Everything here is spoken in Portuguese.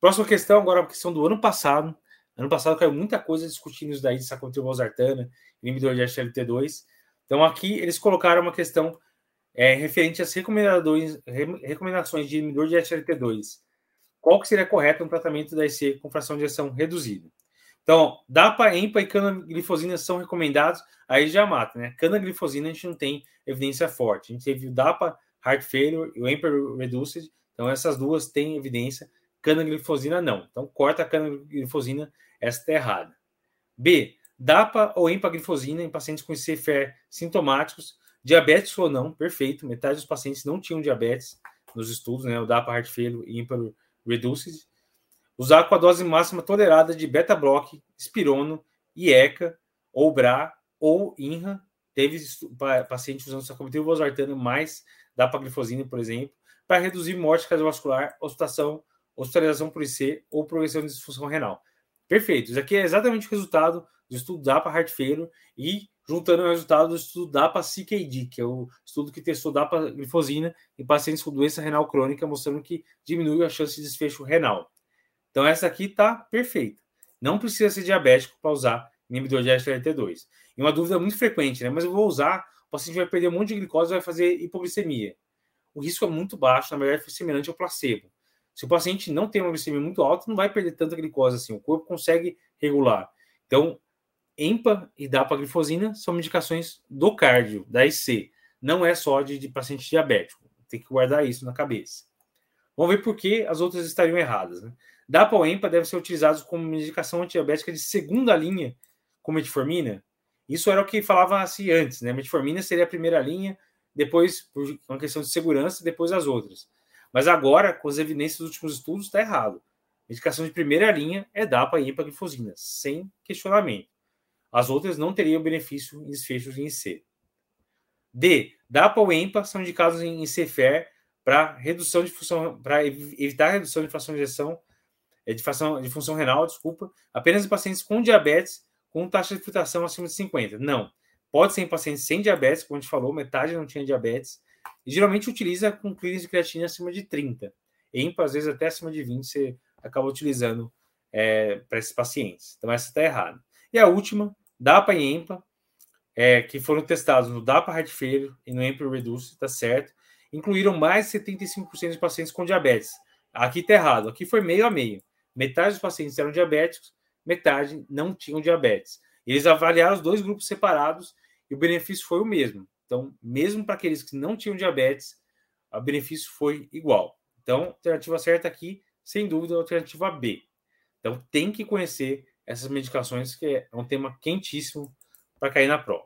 Próxima questão, agora a questão do ano passado. Ano passado caiu muita coisa discutindo isso daí de sacotril valsartana, inibidor de SLT2. Então aqui eles colocaram uma questão é, referente às recomendações, de inibidor de SLT2. Qual que seria correto no tratamento da IC com fração de ação reduzida? Então, DAPA, EMPA e canaglifosina são recomendados, aí já mata, né? Canaglifosina a gente não tem evidência forte. A gente teve o DAPA, Heart Failure e o EMPA Reduced, então essas duas têm evidência, canaglifosina não. Então, corta a canaglifosina, essa está errada. B, DAPA ou empaglifosina em pacientes com CFR sintomáticos, diabetes ou não, perfeito. Metade dos pacientes não tinham diabetes nos estudos, né? O DAPA, Heart Failure e EMPA Reduced. Usar com a dose máxima tolerada de beta-block, espirono, IECA, ou BRA, ou INRA. Teve paciente usando sacubitril valsartano mais dapaglifosina, por exemplo, para reduzir morte cardiovascular, hospitalização, hospitalização por IC ou progressão de disfunção renal. Perfeito. Isso aqui é exatamente o resultado do estudo DAPA Heart Failure e juntando o resultado do estudo DAPA CKD, que é o estudo que testou DAPA glifosina em pacientes com doença renal crônica, mostrando que diminui a chance de desfecho renal. Então essa aqui está perfeita. Não precisa ser diabético para usar inibidor de SGLT2. E uma dúvida muito frequente, né? Mas eu vou usar, o paciente vai perder um monte de glicose e vai fazer hipoglicemia. O risco é muito baixo, na verdade, foi semelhante ao placebo. Se o paciente não tem uma glicemia muito alta, não vai perder tanta glicose assim. O corpo consegue regular. Então, EMPA e dapaglifosina são medicações do cardio, da IC. Não é só de, de paciente diabético. Tem que guardar isso na cabeça. Vamos ver por que as outras estariam erradas. Né? DAPA ou EMPA devem ser utilizados como medicação antidiabética de segunda linha com metformina. Isso era o que falava-se antes, né? Metformina seria a primeira linha, depois, por uma questão de segurança, depois as outras. Mas agora, com as evidências dos últimos estudos, está errado. Medicação de primeira linha é DAPA e empaglifosina, sem questionamento. As outras não teriam benefício em desfechos em IC. D. DAPA ou EMPA são indicados em ICFER para redução de função, para evitar a redução de fração de ejeção, eh, de, fração, de função renal, desculpa, apenas em pacientes com diabetes com taxa de filtração acima de 50. Não. Pode ser em pacientes sem diabetes, como a gente falou, metade não tinha diabetes. E geralmente utiliza com clínicas de creatina acima de 30. EMPA, às vezes até acima de 20, você acaba utilizando é, para esses pacientes. Então, essa está errada. E a última, DAPA e EMPA, é, que foram testados no DAPA Heart Failure e no EMPA Reduce, está certo incluíram mais de 75% de pacientes com diabetes. Aqui está errado, aqui foi meio a meio. Metade dos pacientes eram diabéticos, metade não tinham diabetes. Eles avaliaram os dois grupos separados e o benefício foi o mesmo. Então, mesmo para aqueles que não tinham diabetes, o benefício foi igual. Então, alternativa certa aqui, sem dúvida, é a alternativa B. Então, tem que conhecer essas medicações, que é um tema quentíssimo para cair na prova.